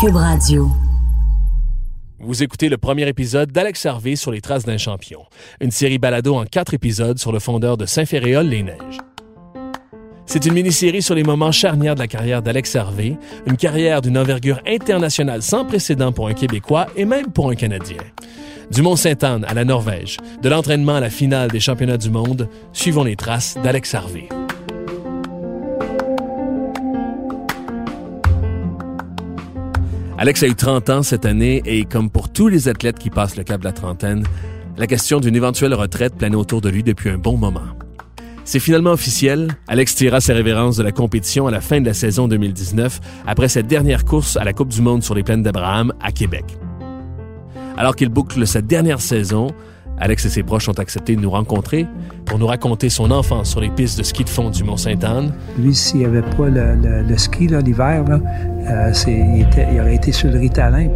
Cube Radio. Vous écoutez le premier épisode d'Alex Harvey sur les traces d'un champion, une série balado en quatre épisodes sur le fondeur de Saint-Féréol-les-Neiges. C'est une mini-série sur les moments charnières de la carrière d'Alex Harvey, une carrière d'une envergure internationale sans précédent pour un Québécois et même pour un Canadien. Du Mont-Sainte-Anne à la Norvège, de l'entraînement à la finale des championnats du monde, suivons les traces d'Alex Harvey. Alex a eu 30 ans cette année et comme pour tous les athlètes qui passent le cap de la trentaine, la question d'une éventuelle retraite planait autour de lui depuis un bon moment. C'est finalement officiel, Alex tira ses révérences de la compétition à la fin de la saison 2019 après cette dernière course à la Coupe du monde sur les plaines d'Abraham à Québec. Alors qu'il boucle sa dernière saison, Alex et ses proches ont accepté de nous rencontrer pour nous raconter son enfance sur les pistes de ski de fond du Mont-Sainte-Anne. Lui, s'il n'y avait pas le, ski l'hiver, euh, il, il, aurait été sur le Ritalin.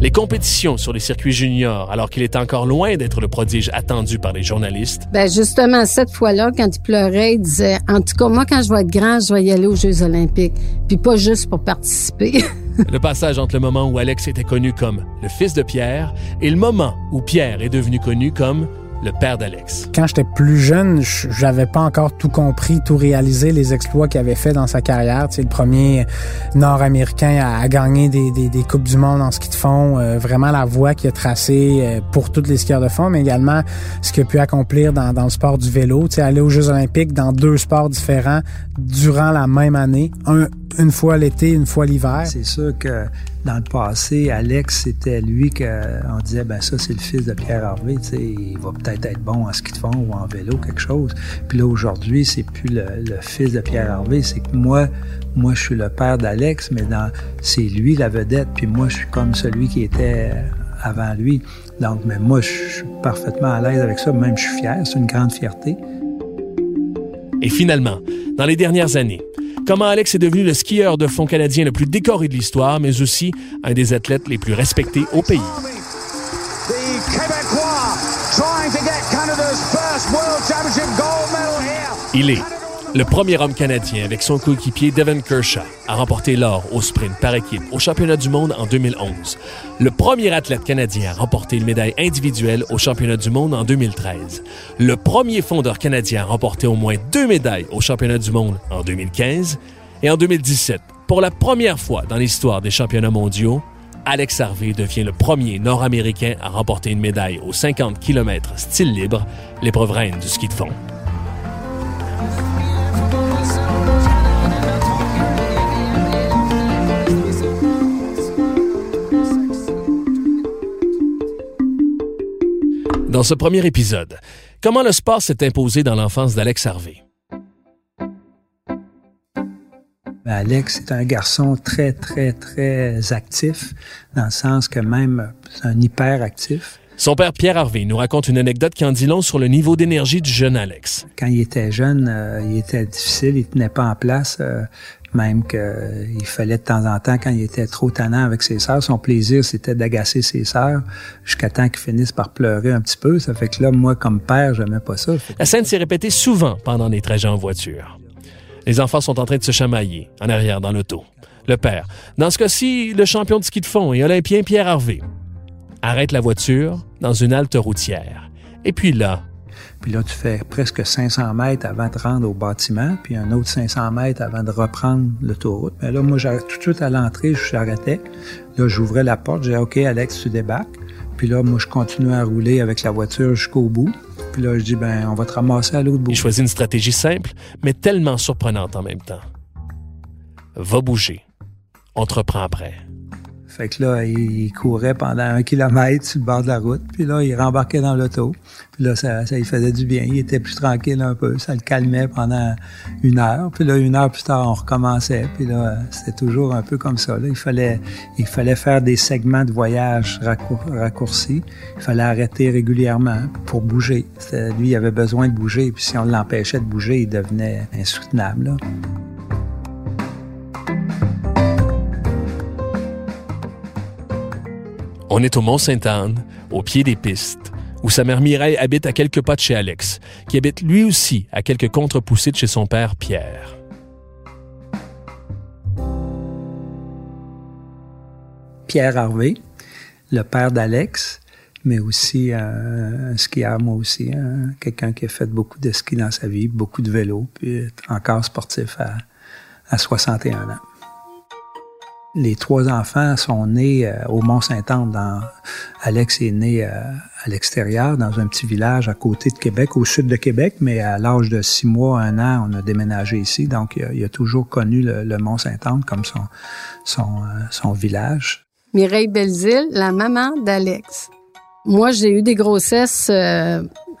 Les compétitions sur les circuits juniors, alors qu'il est encore loin d'être le prodige attendu par les journalistes. Ben justement, cette fois-là, quand il pleurait, il disait, en tout cas, moi, quand je vais être grand, je vais y aller aux Jeux olympiques. Puis pas juste pour participer. le passage entre le moment où Alex était connu comme le fils de Pierre et le moment où Pierre est devenu connu comme le père d'Alex. Quand j'étais plus jeune, j'avais pas encore tout compris, tout réalisé, les exploits qu'il avait fait dans sa carrière. C'est le premier Nord-Américain à, gagner des, des, des, Coupes du Monde en ski de fond. Euh, vraiment la voie qu'il a tracée euh, pour toutes les skieurs de fond, mais également ce qu'il a pu accomplir dans, dans le sport du vélo. sais, aller aux Jeux olympiques dans deux sports différents durant la même année. Un, une fois l'été, une fois l'hiver. C'est sûr que dans le passé, Alex, c'était lui qu'on disait, ben ça, c'est le fils de Pierre Harvey, tu sais, il va peut-être être bon en ski de fond ou en vélo, quelque chose. Puis là, aujourd'hui, c'est plus le, fils de Pierre Harvey, c'est que moi, moi, je suis le père d'Alex, mais dans, c'est lui la vedette, puis moi, je suis comme celui qui était avant lui. Donc, mais moi, je suis parfaitement à l'aise avec ça, même je suis fier, c'est une grande fierté. Et finalement, dans les dernières années, comment Alex est devenu le skieur de fond canadien le plus décoré de l'histoire, mais aussi un des athlètes les plus respectés au pays. Il est le premier homme canadien avec son coéquipier Devin Kershaw à remporter l'or au sprint par équipe au championnat du monde en 2011. Le premier athlète canadien à remporter une médaille individuelle au championnat du monde en 2013. Le premier fondeur canadien à remporter au moins deux médailles au championnat du monde en 2015. Et en 2017, pour la première fois dans l'histoire des championnats mondiaux, Alex Harvey devient le premier Nord-Américain à remporter une médaille aux 50 km style libre, l'épreuve reine du ski de fond. Dans ce premier épisode, comment le sport s'est imposé dans l'enfance d'Alex Harvey? Ben, Alex est un garçon très, très, très actif, dans le sens que même c'est un hyper actif. Son père Pierre Harvey nous raconte une anecdote qui en dit long sur le niveau d'énergie du jeune Alex. Quand il était jeune, euh, il était difficile, il tenait pas en place. Euh, même qu'il fallait de temps en temps, quand il était trop tannant avec ses sœurs, son plaisir, c'était d'agacer ses sœurs jusqu'à temps qu'ils finissent par pleurer un petit peu. Ça fait que là, moi, comme père, j'aimais pas ça. La scène s'est répétée souvent pendant les trajets en voiture. Les enfants sont en train de se chamailler, en arrière, dans l'auto. Le père, dans ce cas-ci, le champion de ski de fond et olympien Pierre Harvey, arrête la voiture dans une halte routière. Et puis là, puis là, tu fais presque 500 mètres avant de rendre au bâtiment, puis un autre 500 mètres avant de reprendre l'autoroute. Mais là, moi, tout de suite à l'entrée, je j'arrêtais. Là, j'ouvrais la porte, j'ai OK, Alex, tu débarques. Puis là, moi, je continuais à rouler avec la voiture jusqu'au bout. Puis là, je dis, ben, on va te ramasser à l'autre bout. Il choisit une stratégie simple, mais tellement surprenante en même temps. Va bouger. On te reprend après. Fait que là, il courait pendant un kilomètre sur le bord de la route. Puis là, il rembarquait dans l'auto. Puis là, ça, ça lui faisait du bien. Il était plus tranquille un peu. Ça le calmait pendant une heure. Puis là, une heure plus tard, on recommençait. Puis là, c'était toujours un peu comme ça. Là. Il fallait, il fallait faire des segments de voyage raccourcis. Il fallait arrêter régulièrement pour bouger. Lui, il avait besoin de bouger. Puis si on l'empêchait de bouger, il devenait insoutenable. On est au Mont-Sainte-Anne, au pied des pistes, où sa mère Mireille habite à quelques pas de chez Alex, qui habite lui aussi à quelques contre-poussées chez son père Pierre. Pierre Harvey, le père d'Alex, mais aussi un, skieur, moi aussi, hein. quelqu'un qui a fait beaucoup de ski dans sa vie, beaucoup de vélo, puis encore sportif à 61 ans. Les trois enfants sont nés euh, au Mont-Saint-Anne. Alex est né euh, à l'extérieur, dans un petit village à côté de Québec, au sud de Québec, mais à l'âge de six mois, un an, on a déménagé ici. Donc, il a, toujours connu le, Mont-Saint-Anne comme son, son, euh, son village. Mireille Belzile, la maman d'Alex. Moi, j'ai eu des grossesses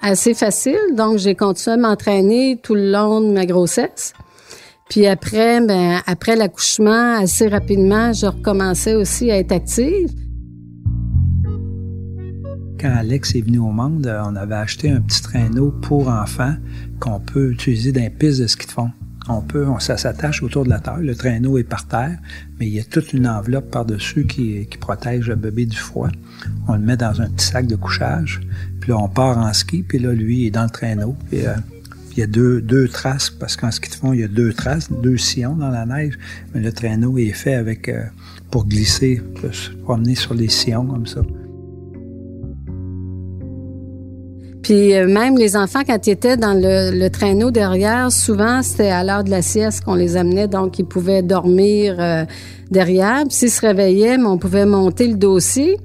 assez faciles, donc j'ai continué à m'entraîner tout le long de ma grossesse. Puis après, ben, après l'accouchement, assez rapidement, je recommençais aussi à être active. Quand Alex est venu au monde, on avait acheté un petit traîneau pour enfants qu'on peut utiliser dans les pistes de ski de fond. On peut, on, ça s'attache autour de la terre. Le traîneau est par terre, mais il y a toute une enveloppe par-dessus qui, protège le bébé du froid. On le met dans un petit sac de couchage. Puis là, on part en ski, puis là, lui, est dans le traîneau. Euh, il y a deux, deux traces, parce qu'en ski de fond, il y a deux traces, deux sillons dans la neige, mais le traîneau est fait avec euh, pour glisser, pour se promener sur les sillons comme ça. Puis euh, même les enfants, quand ils étaient dans le, traîneau derrière, souvent c'était à l'heure de la sieste qu'on les amenait, donc ils pouvaient dormir euh, derrière. Puis s'ils se réveillaient, on pouvait monter le dossier.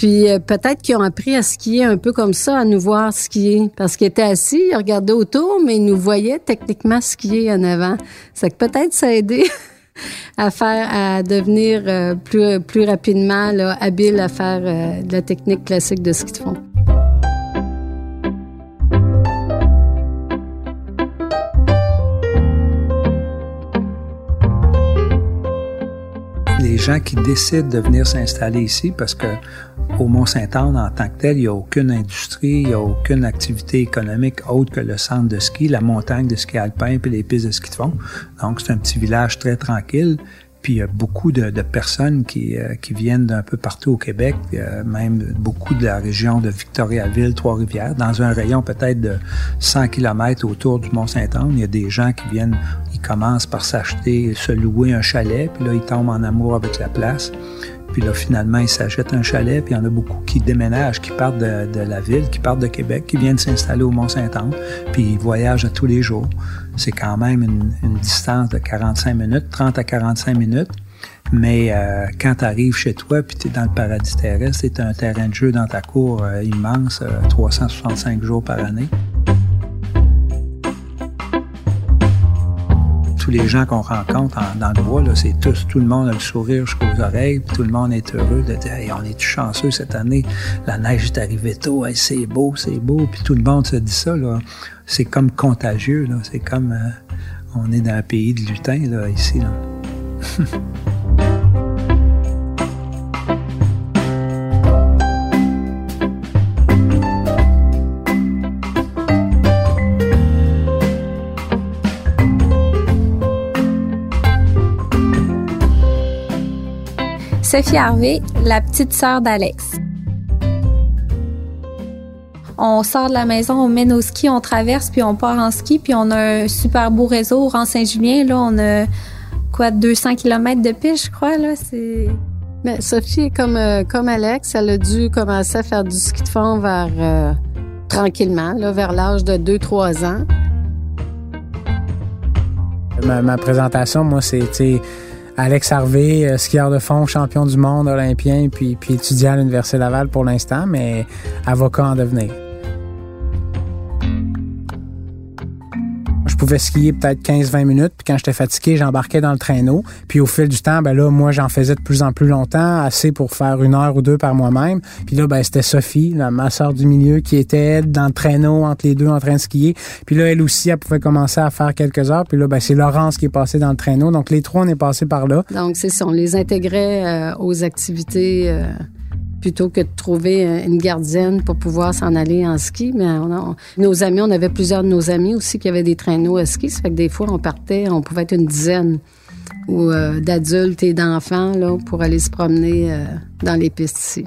Puis euh, peut-être qu'ils ont appris à skier un peu comme ça, à nous voir skier. Parce qu'ils étaient assis, ils regardaient autour, mais ils nous voyaient techniquement skier en avant. C'est que peut-être ça a aidé à faire, à devenir euh, plus, plus rapidement habile à faire euh, de la technique classique de ski de fond. les gens qui décident de venir s'installer ici parce que au Mont-Saint-Anne, en tant que tel, il n'y a aucune industrie, il n'y a aucune activité économique autre que le centre de ski, la montagne de ski alpin puis les pistes de ski de fond. Donc, c'est un petit village très tranquille. Puis il y a beaucoup de, personnes qui, euh, qui viennent d'un peu partout au Québec, euh, même beaucoup de la région de Victoriaville, Trois-Rivières, dans un rayon peut-être de 100 km autour du Mont-Saint-Anne. Il y a des gens qui viennent, ils commencent par s'acheter, se louer un chalet, puis là ils tombent en amour avec la place. Puis là, finalement, ils s'achètent un chalet, puis il y en a beaucoup qui déménagent, qui partent de, la ville, qui partent de Québec, qui viennent s'installer au Mont-Saint-Anne, puis ils voyagent tous les jours. C'est quand même une, distance de 45 minutes, 30 à 45 minutes. Mais euh, quand tu arrives chez toi, puis tu es dans le paradis terrestre, c'est un terrain de jeu dans ta cour euh, immense, 365 euh, jours par année. Les gens qu'on rencontre dans le bois, c'est tous, tout le monde a le sourire jusqu'aux oreilles, puis tout le monde est heureux de dire on est chanceux cette année, la neige est arrivée tôt, c'est beau, c'est beau, puis tout le monde se dit ça. Là. C'est comme contagieux, là. c'est comme euh, on est dans un pays de lutins là, ici. Là. Sophie Harvey, la petite sœur d'Alex. On sort de la maison, on met nos skis, on traverse, puis on part en ski, puis on a un super beau réseau au rang Saint-Julien. Là, on a quoi, 200 km de piste, je crois. Là, c'est... Mais Sophie est comme, euh, comme Alex, elle a dû commencer à faire du ski de fond vers euh, tranquillement, là, vers l'âge de 2-3 ans. Ma, ma présentation, moi, c'est Alex Harvey, euh, skieur de fond, champion du monde, olympien, puis, puis étudiant à l'Université Laval pour l'instant, mais avocat en devenir. Pouvais skier peut-être 15-20 minutes, puis quand j'étais fatigué, j'embarquais dans le traîneau. Puis au fil du temps, ben là, moi, j'en faisais de plus en plus longtemps, assez pour faire une heure ou deux par moi-même. Puis là, ben c'était Sophie, ma soeur du milieu, qui était dans le traîneau entre les deux en train de skier. Puis là, elle aussi, elle pouvait commencer à faire quelques heures. Puis là, ben c'est Laurence qui est passée dans le traîneau. Donc les trois, on est passé par là. Donc c'est ça, on les intégrait euh, aux activités. Euh, plutôt que de trouver euh, une gardienne pour pouvoir s'en aller en ski. Mais nos amis, on avait plusieurs de nos amis aussi qui avaient des traîneaux à ski. Ça fait que des fois, on partait, on pouvait être une dizaine ou euh, d'adultes et d'enfants là, pour aller se promener euh, dans les pistes ici.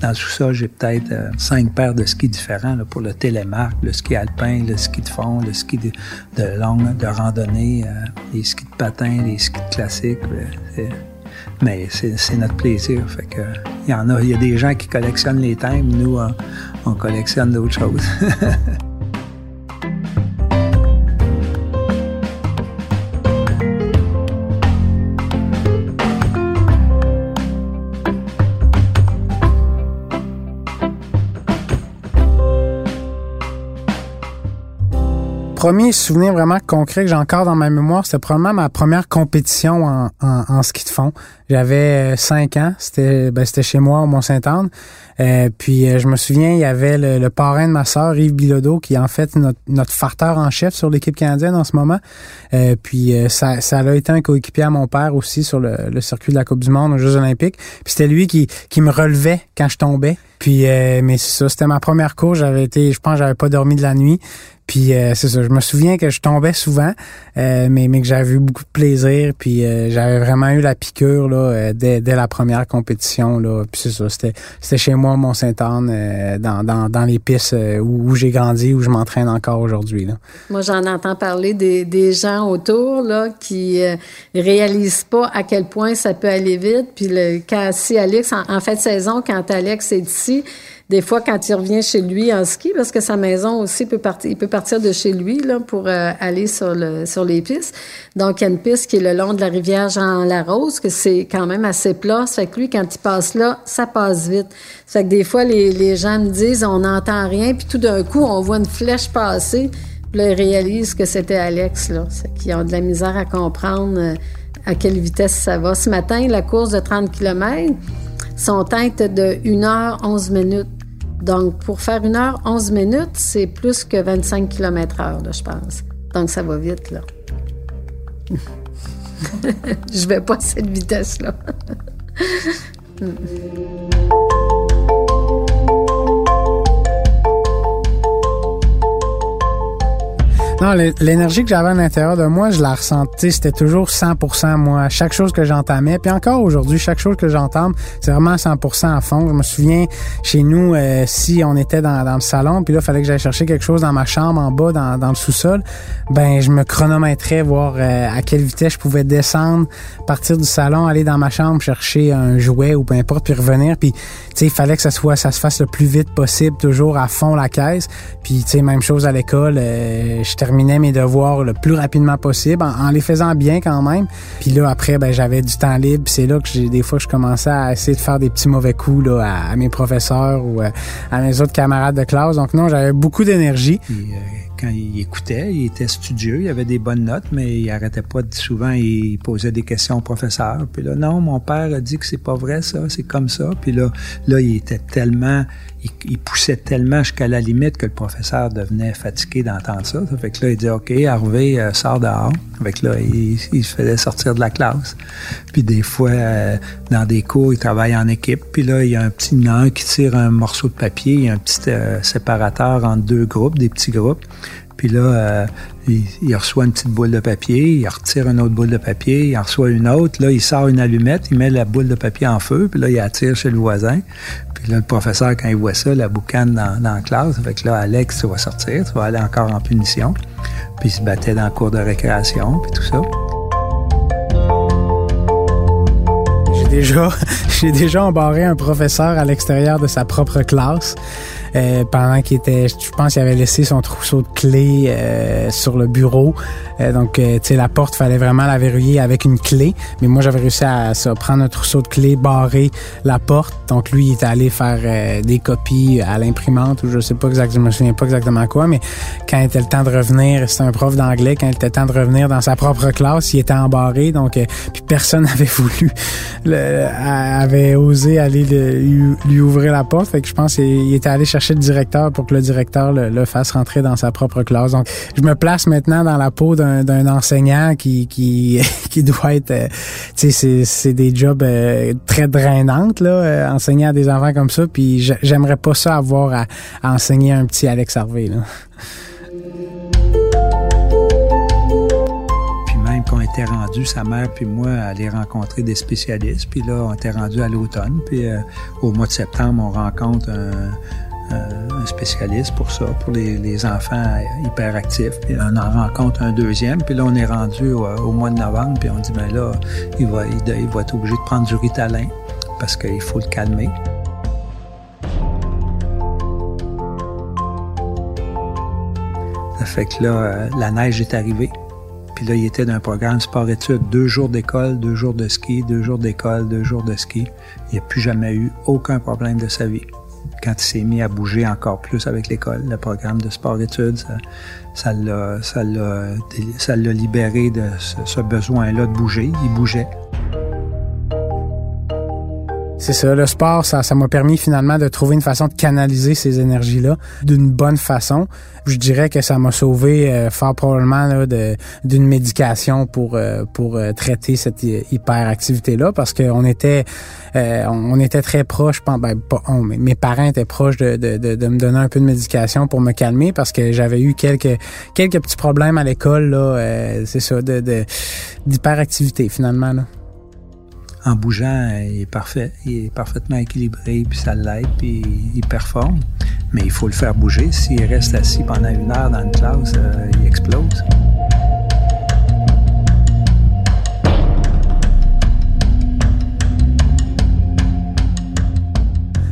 Dans tout ça, j'ai peut-être cinq paires de skis différents pour le télémarque, le ski alpin, le ski de fond, le ski de, de longue, de randonnée, les skis de patin, les skis de classique. Mais c'est notre plaisir. Fait que, il y en a, il y a des gens qui collectionnent les thèmes, nous, on, on collectionne d'autres choses. premier souvenir vraiment concret que j'ai encore dans ma mémoire, c'était probablement ma première compétition en, en, ski de fond. J'avais euh, cinq ans, c'était ben, c'était chez moi au Mont-Saint-Anne. Euh, puis euh, je me souviens, il y avait le, parrain de ma sœur, Yves Bilodeau, qui est en fait notre, notre farteur en chef sur l'équipe canadienne en ce moment. Euh, puis ça, ça a été un coéquipier à mon père aussi sur le, le, circuit de la Coupe du Monde aux Jeux olympiques. Puis c'était lui qui, qui me relevait quand je tombais. Puis mais c'est ça, c'était ma première course. J'avais été, je pense, j'avais pas dormi de la nuit. Puis euh, c'est ça, je me souviens que je tombais souvent, euh, mais, mais que j'avais eu beaucoup de plaisir. Puis euh, j'avais vraiment eu la piqûre là, dès, dès la première compétition. Là. Puis c'est ça, c'était, c'était chez moi, Mont-Saint-Anne, dans, dans, dans les pistes où, j'ai grandi, où je m'entraîne encore aujourd'hui. Là. Moi, j'en entends parler des, des gens autour là, qui réalisent pas à quel point ça peut aller vite. Puis le, quand si Alex, en, en fait de saison, quand Alex est ici, des fois, quand il revient chez lui en ski, parce que sa maison aussi peut partir, il peut partir de chez lui là, pour euh, aller sur, le, sur les pistes. Donc, il y a une piste qui est le long de la rivière Jean-Larose, que c'est quand même assez plat. Ça fait que lui, quand il passe là, ça passe vite. Ça fait que des fois, les, les gens me disent, on n'entend rien, puis tout d'un coup, on voit une flèche passer. Puis là, ils réalisent que c'était Alex. Là. Qu'ils ont de la misère à comprendre euh, à quelle vitesse ça va. Ce matin, la course de 30 km, son teinte de 1 heure 11 minutes. Donc, pour faire une heure, 11 minutes, c'est plus que 25 km heure, je pense. Donc, ça va vite, là. je vais pas à cette vitesse-là. Non, l'énergie que j'avais à l'intérieur de moi, je la ressentais, c'était toujours 100% moi. Chaque chose que j'entamais, puis encore aujourd'hui, chaque chose que j'entame, c'est vraiment 100% à fond. Je me souviens, chez nous, euh, si on était dans, le salon, puis là, il fallait que j'aille chercher quelque chose dans ma chambre en bas, dans, le sous-sol, ben je me chronométrais, voir euh, à quelle vitesse je pouvais descendre, partir du salon, aller dans ma chambre, chercher un jouet ou peu importe, puis revenir. Puis, tu sais, il fallait que ça se fasse le plus vite possible, toujours à fond la caisse. Puis, tu sais, même chose à l'école, euh, terminais mes devoirs le plus rapidement possible, en, les faisant bien quand même. Puis là, après, ben, j'avais du temps libre. C'est là que des fois je commençais à essayer de faire des petits mauvais coups là, à, mes professeurs ou euh, à, mes autres camarades de classe. Donc non, j'avais beaucoup d'énergie. Euh, quand il écoutait, il était studieux, il avait des bonnes notes, mais il arrêtait pas de, souvent, il posait des questions au professeur. Puis là, non, mon père a dit que c'est pas vrai ça, c'est comme ça. Puis là, là, il était tellement, il, poussait tellement jusqu'à la limite que le professeur devenait fatigué d'entendre ça. Fait que là, il dit, OK, Harvey, euh, sort dehors. Fait que là, il, se faisait sortir de la classe. Puis des fois, euh, dans des cours, il travaille en équipe. Puis là, il y a un petit nain qui tire un morceau de papier, il y a un petit euh, séparateur entre deux groupes, des petits groupes. Puis là, il, reçoit une petite boule de papier, il retire une autre boule de papier, il en reçoit une autre. Là, il sort une allumette, il met la boule de papier en feu, puis là, il attire chez le voisin. Là, le professeur, quand il voit ça, la boucane dans, dans la classe, fait que là, Alex, tu vas sortir, tu vas aller encore en punition. Puis il se battait dans le cours de récréation, puis tout ça. J'ai déjà, j'ai déjà embarré un professeur à l'extérieur de sa propre classe. Euh, pendant qu'il était, je pense qu'il avait laissé son trousseau de clés euh, sur le bureau. Euh, donc, tu sais, la porte, fallait vraiment la verrouiller avec une clé. Mais moi, j'avais réussi à ça, prendre un trousseau de clés, barrer la porte. Donc, lui, il était allé faire des copies à l'imprimante ou je sais pas exactement, je me souviens pas exactement quoi. Mais quand il était le temps de revenir, c'était un prof d'anglais, quand il était temps de revenir dans sa propre classe, il était embarré. Donc, puis personne n'avait voulu, le, avait osé aller lui, lui, ouvrir la porte. Fait que je pense qu'il était allé chercher chercher le directeur pour que le directeur le, fasse rentrer dans sa propre classe. Donc, je me place maintenant dans la peau d'un enseignant qui qui qui doit être, euh, tu sais, c'est des jobs euh, très drainantes là, euh, enseigner à des enfants comme ça. Puis j'aimerais pas ça avoir à, enseigner un petit Alex Harvey là. Qu'on était rendu, sa mère puis moi, à aller rencontrer des spécialistes. Puis là, on était rendu à l'automne. Puis au mois de septembre, on rencontre un un spécialiste pour ça, pour les, enfants hyperactifs. Puis on en rencontre un deuxième, puis là, on est rendu au, mois de novembre, puis on dit, ben là, il va, il, être obligé de prendre du ritalin parce qu'il faut le calmer. Ça fait que là, euh, la neige est arrivée. Puis là, il était dans un programme sport-études. Deux jours d'école, deux jours de ski, deux jours d'école, deux jours de ski. Il n'a plus jamais eu aucun problème de sa vie quand il s'est mis à bouger encore plus avec l'école, le programme de sport-études, ça, l'a, ça, libéré de ce besoin-là de bouger. Il bougeait. C'est ça, le sport, ça, ça m'a permis finalement de trouver une façon de canaliser ces énergies-là d'une bonne façon. Je dirais que ça m'a sauvé euh, fort probablement de, d'une médication pour euh, pour euh, traiter cette hyperactivité-là parce qu'on était on était très proches, ben, pas on, mes parents étaient proches de, de, de, de, me donner un peu de médication pour me calmer parce que j'avais eu quelques quelques petits problèmes à l'école là, c'est ça, de d'hyperactivité finalement là en bougeant, il est parfait. Il est parfaitement équilibré, puis ça l'aide, puis il performe. Mais il faut le faire bouger. S'il reste assis pendant une heure dans une classe, euh, il explose.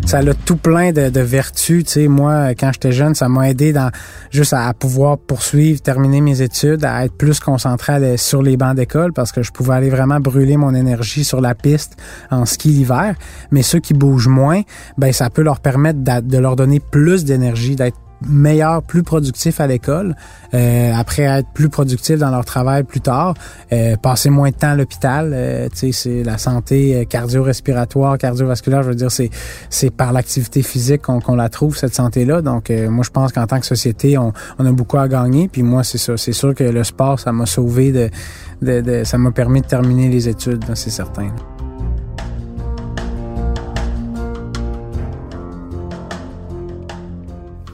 Ça a tout plein de, vertus. Tu sais, moi, quand j'étais jeune, ça m'a aidé dans juste à, pouvoir poursuivre, terminer mes études, à être plus concentré sur les bancs d'école parce que je pouvais aller vraiment brûler mon énergie sur la piste en ski l'hiver. Mais ceux qui bougent moins, ben ça peut leur permettre de leur donner plus d'énergie, d'être meilleurs, plus productifs à l'école, euh, après être plus productifs dans leur travail plus tard, euh, passer moins de temps à l'hôpital. Euh, tu sais, c'est la santé euh, cardio-respiratoire, cardiovasculaire. Je veux dire, c'est c'est par l'activité physique qu'on la trouve cette santé-là. Donc, euh, moi, je pense qu'en tant que société, on, on a beaucoup à gagner. Puis moi, c'est ça. C'est sûr que le sport, ça m'a sauvé de, de, de ça m'a permis de terminer les études, c'est certain.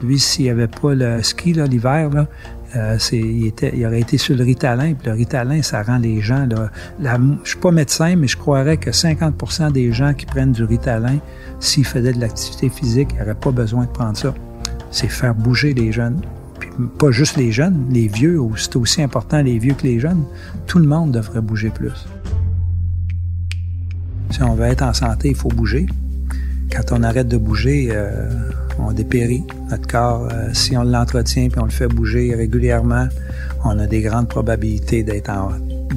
Lui, s'il n'y avait pas le ski l'hiver, euh, il, aurait été sur le Ritalin. Puis le Ritalin, ça rend les gens... Là, la, je suis pas médecin, mais je croirais que 50% des gens qui prennent du Ritalin, s'ils faisaient de l'activité physique, ils n'auraient pas besoin de prendre ça. C'est faire bouger les jeunes. Pas juste les jeunes, les vieux, c'est aussi important les vieux que les jeunes. Tout le monde devrait bouger plus. Si on veut être en santé, il faut bouger. Quand on arrête de bouger... Euh, on dépérit. Notre corps, euh, si on l'entretient puis on le fait bouger régulièrement, on a des grandes probabilités d'être en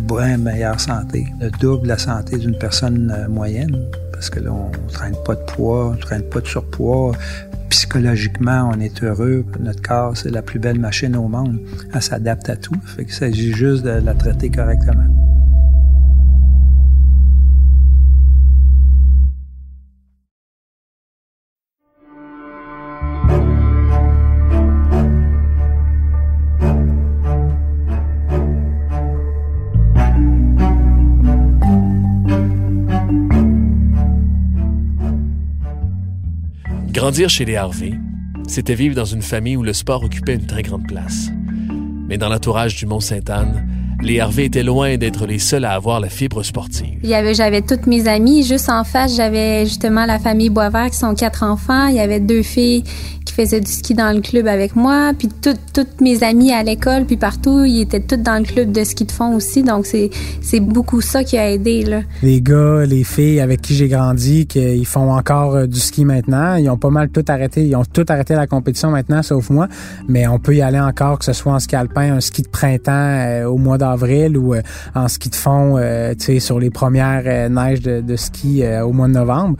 bien meilleure santé. Le double la santé d'une personne euh, moyenne, parce que là, ne traîne pas de poids, on ne traîne pas de surpoids. Psychologiquement, on est heureux. Notre corps, c'est la plus belle machine au monde. Elle s'adapte à tout. Fait qu'il s'agit juste de la traiter correctement. Grandir chez les Harvey, c'était vivre dans une famille où le sport occupait une très grande place. Mais dans l'entourage du Mont-Sainte-Anne, les Harvey étaient loin d'être les seuls à avoir la fibre sportive. Il y avait, j'avais toutes mes amies. Juste en face, j'avais justement la famille Boisvert qui sont quatre enfants. Il y avait deux filles faisait du ski dans le club avec moi, puis toutes mes amies à l'école, puis partout, ils étaient toutes dans le club de ski de fond aussi, donc c'est c'est beaucoup ça qui a aidé là. Les gars, les filles avec qui j'ai grandi, qui font encore euh, du ski maintenant, ils ont pas mal tout arrêté, ils ont tout arrêté la compétition maintenant, sauf moi, mais on peut y aller encore, que ce soit en ski alpin, un ski de printemps euh, au mois d'avril ou euh, en ski de fond, tu sais, sur les premières neiges de, de ski au mois de novembre.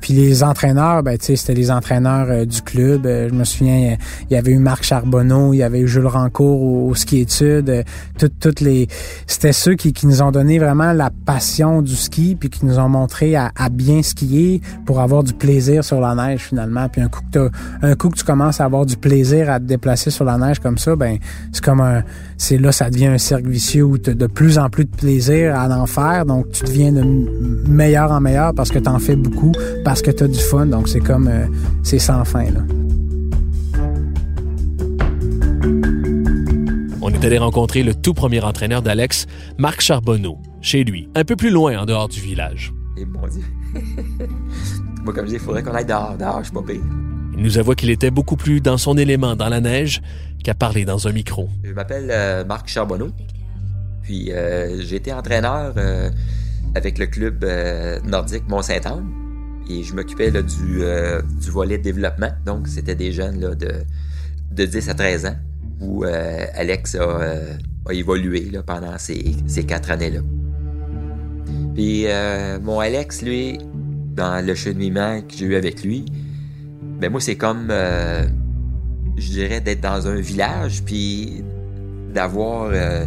puis les entraîneurs, ben tu sais, c'était les entraîneurs du club je me souviens, il y avait eu Marc Charbonneau, il y avait eu Jules Rancourt au, ski études. Euh, toutes, les, c'était ceux qui, nous ont donné vraiment la passion du ski, puis qui nous ont montré à, bien skier pour avoir du plaisir sur la neige finalement. Puis un coup que un coup que tu commences à avoir du plaisir à te déplacer sur la neige comme ça, ben c'est comme un, c'est là ça devient un cercle vicieux où tu as de plus en plus de plaisir à en faire. Donc tu deviens de meilleur en meilleur parce que tu en fais beaucoup, parce que tu as du fun. Donc c'est comme, euh, c'est sans fin là. On est allé rencontrer le tout premier entraîneur d'Alex, Marc Charbonneau, chez lui, un peu plus loin en dehors du village. Et bon Dieu. Moi, comme je dis, il faudrait qu'on aille dehors, dehors, je suis pas pire. Il nous avoue qu'il était beaucoup plus dans son élément dans la neige qu'à parler dans un micro. Je m'appelle euh, Marc Charbonneau. Puis euh, j'ai été entraîneur euh, avec le club nordique Mont-Saint-Anne. Et je m'occupais du, volet développement. Donc c'était des jeunes de, de 10 à 13 ans où Alex a, évolué pendant ces, ces quatre années-là. Puis mon Alex, lui, dans le cheminement que j'ai eu avec lui, ben moi c'est comme je dirais, d'être dans un village, puis d'avoir euh,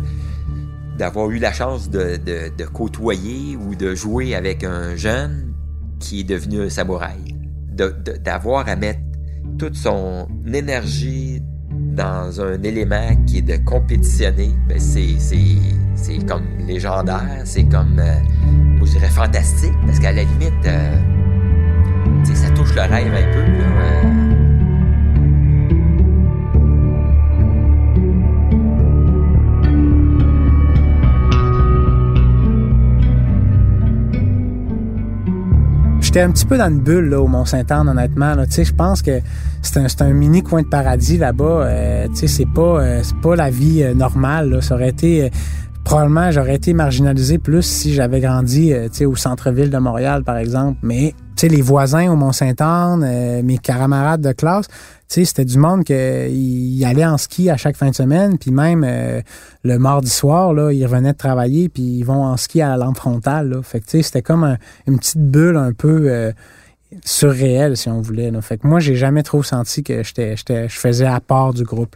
d'avoir eu la chance de, de, côtoyer ou de jouer avec un jeune qui est devenu un samouraï. D'avoir à mettre toute son énergie dans un élément qui est de compétitionner, ben c'est comme légendaire, c'est comme, euh, je dirais, fantastique, parce qu'à la limite, euh, ça touche le rêve un peu. Là, J'étais un petit peu dans une bulle au Mont-Saint-Anne, honnêtement. Je pense que c'est un, un, mini coin de paradis là-bas. Euh, euh, c'est pas la vie euh, normale. Ça aurait été probablement j'aurais été marginalisé plus si j'avais grandi au centre-ville de Montréal, par exemple. Mais les voisins au Mont-Saint-Anne, mes camarades de classe, c'était du monde qui allait en ski à chaque fin de semaine, puis même euh, le mardi soir, là, ils revenaient de travailler, puis ils vont en ski à la lampe frontale. C'était comme une petite bulle un peu euh, surréelle, si on voulait. Là. Fait que moi, j'ai jamais trop senti que je faisais à part du groupe.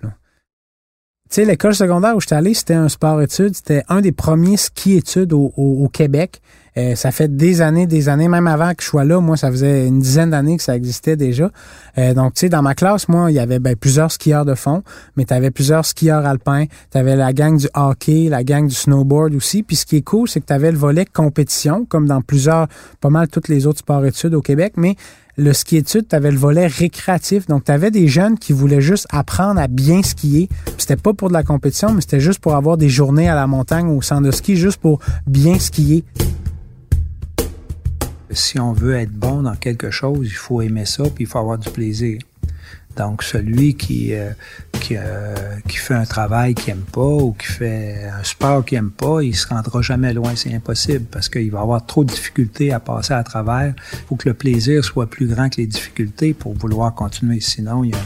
L'école secondaire où j'étais allé, c'était un sport-études. C'était un des premiers ski-études au Québec. Euh, ça fait des années, des années, même avant que je sois là, moi, ça faisait une dizaine d'années que ça existait déjà. Euh, donc, tu sais, dans ma classe, moi, il y avait ben, plusieurs skieurs de fond, mais tu avais plusieurs skieurs alpins, tu avais la gang du hockey, la gang du snowboard aussi. Puis ce qui est cool, c'est que tu avais le volet compétition, comme dans plusieurs, pas mal toutes les autres sports-études au Québec, mais le ski études, tu avais le volet récréatif. Donc, tu avais des jeunes qui voulaient juste apprendre à bien skier. C'était pas pour de la compétition, mais c'était juste pour avoir des journées à la montagne ou au centre de ski, juste pour bien skier si on veut être bon dans quelque chose, il faut aimer ça, puis il faut avoir du plaisir. Donc, celui qui, euh, euh, qui, fait un travail qu'il aime pas ou qui fait un sport qu'il aime pas, il se rendra jamais loin. C'est impossible parce qu'il va avoir trop de difficultés à passer à travers. Il faut que le plaisir soit plus grand que les difficultés pour vouloir continuer. Sinon, il y a,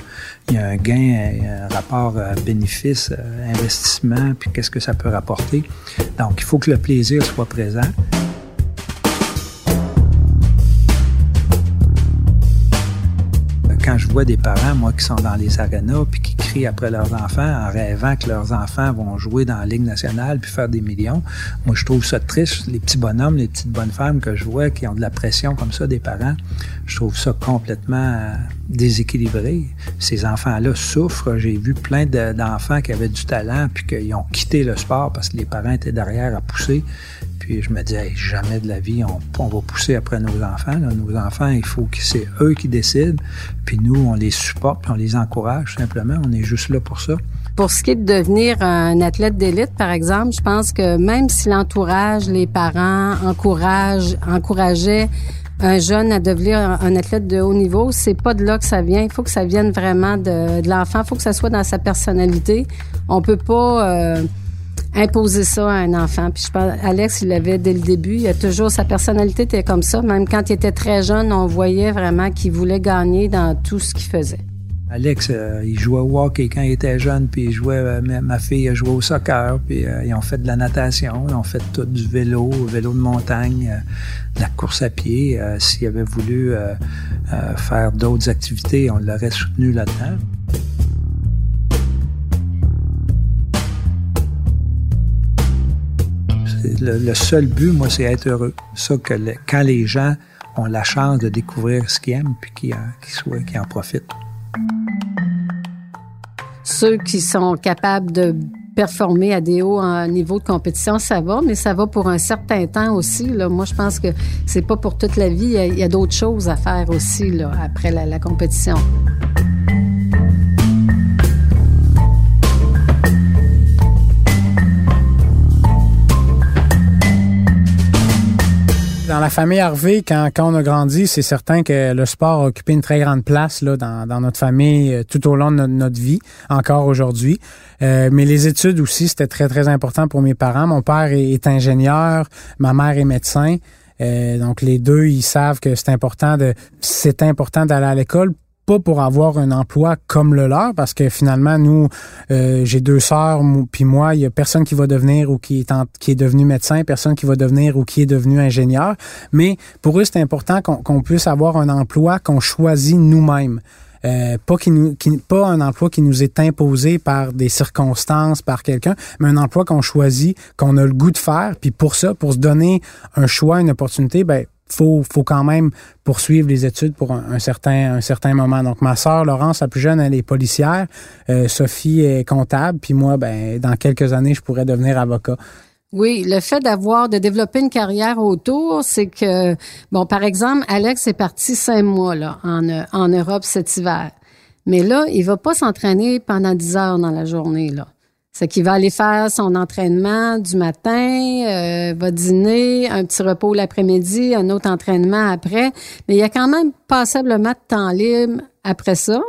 il y a un gain, un rapport euh, bénéfice, investissement, puis qu'est-ce que ça peut rapporter. Donc, il faut que le plaisir soit présent. Quand je vois des parents, moi, qui sont dans les arénas puis qui crient après leurs enfants en rêvant que leurs enfants vont jouer dans la Ligue nationale puis faire des millions, moi, je trouve ça triste. Les petits bonhommes, les petites bonnes femmes que je vois qui ont de la pression comme ça des parents, je trouve ça complètement euh, déséquilibré. Ces enfants-là souffrent. J'ai vu plein d'enfants qui avaient du talent puis qui ont quitté le sport parce que les parents étaient derrière à pousser. Puis je me disais, jamais de la vie, on, va pousser après nos enfants. Nos enfants, il faut que c'est eux qui décident. Puis nous, on les supporte, on les encourage simplement. On est juste là pour ça. Pour ce qui est de devenir un athlète d'élite, par exemple, je pense que même si l'entourage, les parents encouragent, encourageaient un jeune à devenir un athlète de haut niveau, c'est pas de là que ça vient. Il faut que ça vienne vraiment de, de l'enfant. Il faut que ça soit dans sa personnalité. On peut pas euh, imposer ça à un enfant. Puis je pense, Alex, il l'avait dès le début. Il a toujours sa personnalité était comme ça. Même quand il était très jeune, on voyait vraiment qu'il voulait gagner dans tout ce qu'il faisait. Alex, euh, il jouait au hockey quand il était jeune, puis il jouait, euh, ma, fille a joué au soccer, puis euh, ils ont fait de la natation, ils ont fait tout du vélo, vélo de montagne, de la course à pied. S'il avait voulu faire d'autres activités, on l'aurait soutenu là-dedans. Le, seul but, moi, c'est être heureux. Ça, que quand les gens ont la chance de découvrir ce qu'ils aiment, puis qu'ils en, en profitent. Ceux qui sont capables de performer à des hauts niveaux de compétition, ça va, mais ça va pour un certain temps aussi. Moi, je pense que c'est pas pour toute la vie. Il y a, d'autres choses à faire aussi après la compétition. Dans la famille Harvey, quand, on a grandi, c'est certain que le sport a occupé une très grande place là, dans, dans notre famille euh, tout au long de notre, vie, encore aujourd'hui. Euh, mais les études aussi, c'était très, très important pour mes parents. Mon père est, ingénieur, ma mère est médecin. Euh, donc les deux, ils savent que c'est important de c'est important d'aller à l'école pas pour avoir un emploi comme le leur, parce que finalement, nous, euh, j'ai deux sœurs, puis moi, il y a personne qui va devenir ou qui est, qui est devenu médecin, personne qui va devenir ou qui est devenu ingénieur. Mais pour eux, c'est important qu'on puisse avoir un emploi qu'on choisit nous-mêmes. Euh, pas qui nous, qui, pas un emploi qui nous est imposé par des circonstances, par quelqu'un, mais un emploi qu'on choisit, qu'on a le goût de faire. Puis pour ça, pour se donner un choix, une opportunité, ben faut, faut quand même poursuivre les études pour un, certain, un certain moment. Donc, ma sœur Laurence, la plus jeune, elle est policière. Euh, Sophie est comptable. Puis moi, ben, dans quelques années, je pourrais devenir avocat. Oui, le fait d'avoir, de développer une carrière autour, c'est que, bon, par exemple, Alex est parti cinq mois, là, en, en Europe cet hiver. Mais là, il va pas s'entraîner pendant dix heures dans la journée, là. C'est qu'il va aller faire son entraînement du matin, euh, va dîner, un petit repos l'après-midi, un autre entraînement après. Mais il y a quand même passablement de temps libre après ça.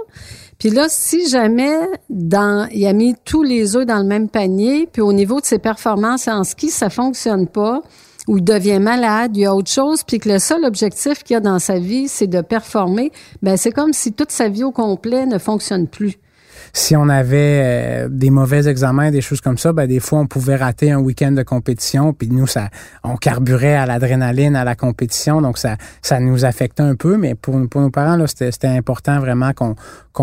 Puis là, si jamais dans, il a mis tous les œufs dans le même panier, puis au niveau de ses performances en ski, ça fonctionne pas, ou il devient malade, il y a autre chose, puis que le seul objectif qu'il a dans sa vie, c'est de performer, ben c'est comme si toute sa vie au complet ne fonctionne plus si on avait euh, des mauvais examens, des choses comme ça, ben des fois on pouvait rater un week-end de compétition, puis nous ça, on carburait à l'adrénaline à la compétition, donc ça, ça nous affectait un peu, mais pour, pour nos parents là, c'était important vraiment qu'on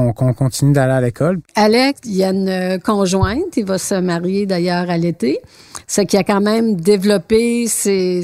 qu'on continue d'aller à l'école. Alex, il y a une conjointe, il va se marier d'ailleurs à l'été. C'est qu'il a quand même développé c'est,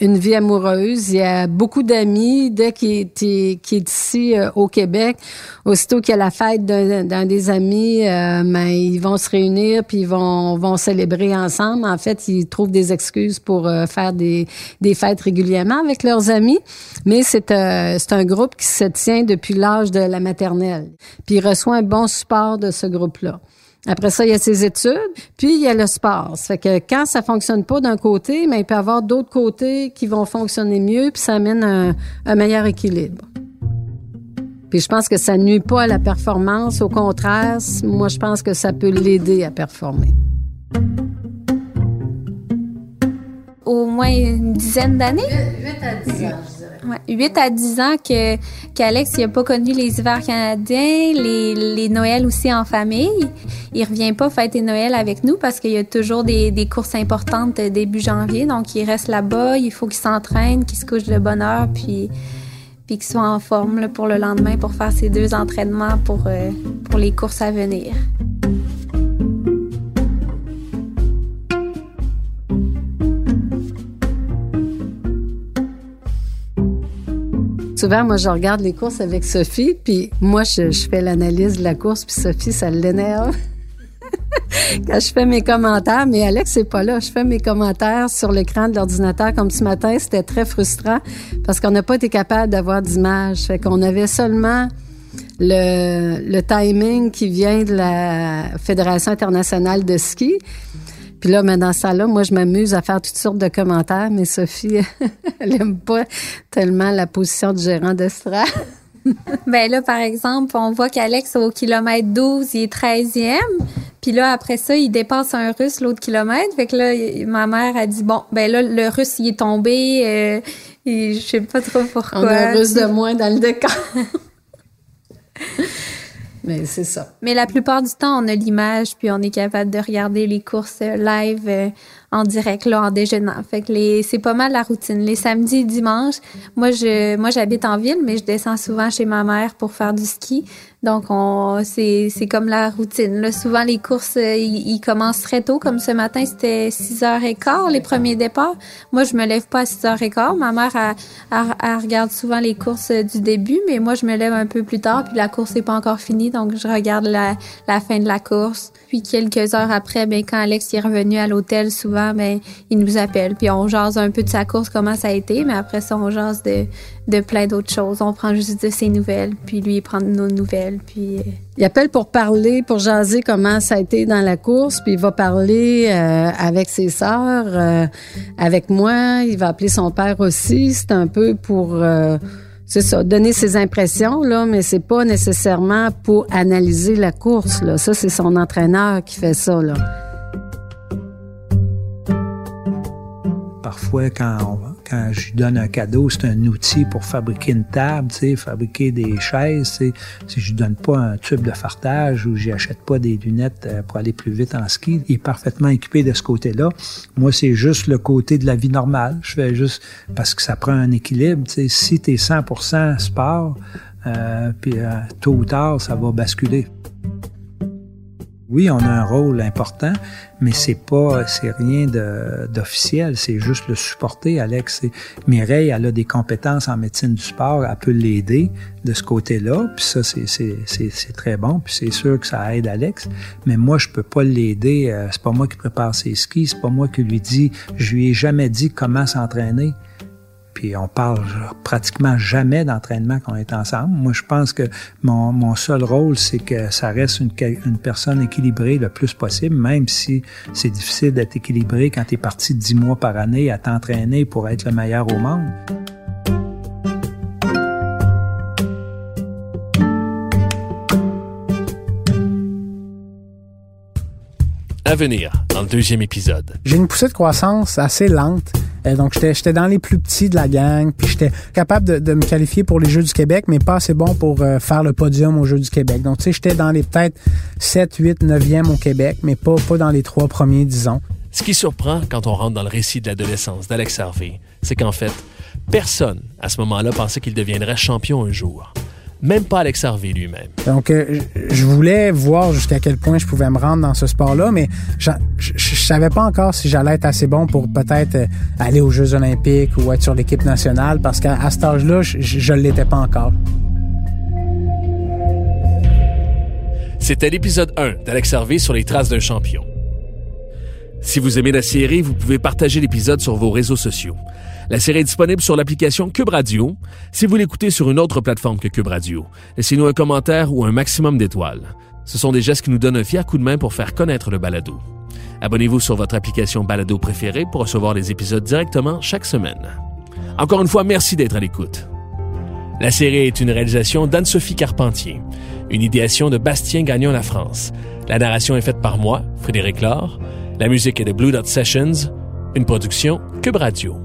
une vie amoureuse. Il y a beaucoup d'amis. Dès qu'il est, ici euh, au Québec, aussitôt qu'il y a la fête d'un, des amis, euh, ben, ils vont se réunir puis ils vont, vont célébrer ensemble. En fait, ils trouvent des excuses pour euh, faire des, des fêtes régulièrement avec leurs amis. Mais c'est, c'est un groupe qui se tient depuis l'âge de la maternelle. Puis il reçoit un bon support de ce groupe-là. Après ça, il y a ses études, puis il y a le sport. Ça fait que quand ça fonctionne pas d'un côté, mais il peut y avoir d'autres côtés qui vont fonctionner mieux, puis ça amène un, un meilleur équilibre. Puis je pense que ça nuit pas à la performance. Au contraire, moi, je pense que ça peut l'aider à performer. Au moins une dizaine d'années? 8 à 10 ans. 8 à 10 ans que qu'Alex n'a pas connu les hivers canadiens, les, les Noëls aussi en famille. Il revient pas fêter Noël avec nous parce qu'il y a toujours des, des courses importantes début janvier. Donc, il reste là-bas, il faut qu'il s'entraîne, qu'il se couche de bonne heure, puis, puis qu'il soit en forme pour le lendemain pour faire ses deux entraînements pour, euh, pour les courses à venir. souvent, moi, je regarde les courses avec Sophie, puis moi, je, fais l'analyse de la course, puis Sophie, ça l'énerve. Quand je fais mes commentaires, mais Alex c'est pas là. Je fais mes commentaires sur l'écran de l'ordinateur comme ce matin. C'était très frustrant parce qu'on n'a pas été capable d'avoir d'image. Fait qu'on avait seulement le, le timing qui vient de la Fédération internationale de ski. Puis là, mais dans ça là moi, je m'amuse à faire toutes sortes de commentaires, mais Sophie, elle aime pas tellement la position de gérant d'estrade. ben là, par exemple, on voit qu'Alex, au kilomètre 12, il est 13e. Puis là, après ça, il dépasse un russe l'autre kilomètre. Fait que là, ma mère a dit, bon, ben là, le russe, il est tombé. Euh, et je sais pas trop pourquoi. On a un russe de moins dans le décor. Mais c'est ça. Mais la plupart du temps, on a l'image, puis on est capable de regarder les courses live euh, en direct là en déjeunant. Fait que les c'est pas mal la routine. Les samedis et dimanches, moi je moi j'habite en ville mais je descends souvent chez ma mère pour faire du ski. Donc on c'est c'est comme la routine. Là, souvent les courses euh, ils, commencent très tôt comme ce matin c'était 6h15 les premiers départs. Moi je me lève pas à 6h15. Ma mère elle, regarde souvent les courses euh, du début mais moi je me lève un peu plus tard puis la course n'est pas encore finie donc je regarde la, la fin de la course. Puis quelques heures après ben quand Alex est revenu à l'hôtel souvent ben, il nous appelle, puis on jase un peu de sa course, comment ça a été, mais après ça, on jase de, de plein d'autres choses. On prend juste de ses nouvelles, puis lui, il prend nos nouvelles, puis... Euh, il appelle pour parler, pour jaser comment ça a été dans la course, puis il va parler euh, avec ses sœurs, euh, avec moi, il va appeler son père aussi. C'est un peu pour c'est ça, donner ses impressions, là, mais c'est pas nécessairement pour analyser la course, là. Ça, c'est son entraîneur qui fait ça, là. Parfois, quand on, quand je lui donne un cadeau, c'est un outil pour fabriquer une table, fabriquer des chaises. Si je lui donne pas un tube de fartage ou j'y achète pas des lunettes euh, pour aller plus vite en ski, il est parfaitement équipé de ce côté-là. Moi, c'est juste le côté de la vie normale. Je fais juste parce que ça prend un équilibre. Tu sais. Si tu es 100% sport, euh, puis euh, tôt ou tard, ça va basculer. Oui, on a un rôle important, mais c'est pas, c'est rien d'officiel, c'est juste le supporter. Alex, Mireille, elle a des compétences en médecine du sport, elle peut l'aider de ce côté-là, puis ça, c'est très bon, puis c'est sûr que ça aide Alex, mais moi, je peux pas l'aider, euh, c'est pas moi qui prépare ses skis, c'est pas moi qui lui dis, je lui ai jamais dit comment s'entraîner puis on parle pratiquement jamais d'entraînement quand on est ensemble. Moi, je pense que mon, mon seul rôle, c'est que ça reste une, une, personne équilibrée le plus possible, même si c'est difficile d'être équilibré quand tu es parti dix mois par année à t'entraîner pour être le meilleur au monde. À venir dans le deuxième épisode. J'ai une poussée de croissance assez lente euh, donc, j'étais dans les plus petits de la gang, puis j'étais capable de, me qualifier pour les Jeux du Québec, mais pas assez bon pour euh, faire le podium aux Jeux du Québec. Donc, tu sais, j'étais dans les peut-être 7, 8, 9e au Québec, mais pas, pas dans les trois premiers, disons. Ce qui surprend quand on rentre dans le récit de l'adolescence d'Alex Harvey, c'est qu'en fait, personne à ce moment-là pensait qu'il deviendrait champion un jour même pas Alex Harvey lui-même. Donc, euh, je voulais voir jusqu'à quel point je pouvais me rendre dans ce sport-là, mais je, je, savais pas encore si j'allais être assez bon pour peut-être euh, aller aux Jeux olympiques ou être sur l'équipe nationale, parce qu'à cet âge-là, je ne l'étais pas encore. C'était l'épisode 1 d'Alex Harvey sur les traces d'un champion. Si vous aimez la série, vous pouvez partager l'épisode sur vos réseaux sociaux. La série est disponible sur l'application Cube Radio. Si vous l'écoutez sur une autre plateforme que Cube Radio, laissez-nous un commentaire ou un maximum d'étoiles. Ce sont des gestes qui nous donnent un fier coup de main pour faire connaître le balado. Abonnez-vous sur votre application balado préférée pour recevoir les épisodes directement chaque semaine. Encore une fois, merci d'être à l'écoute. La série est une réalisation d'Anne-Sophie Carpentier, une idéation de Bastien Gagnon La France. La narration est faite par moi, Frédéric Laure. La musique est de Blue Dot Sessions, une production Cube Radio.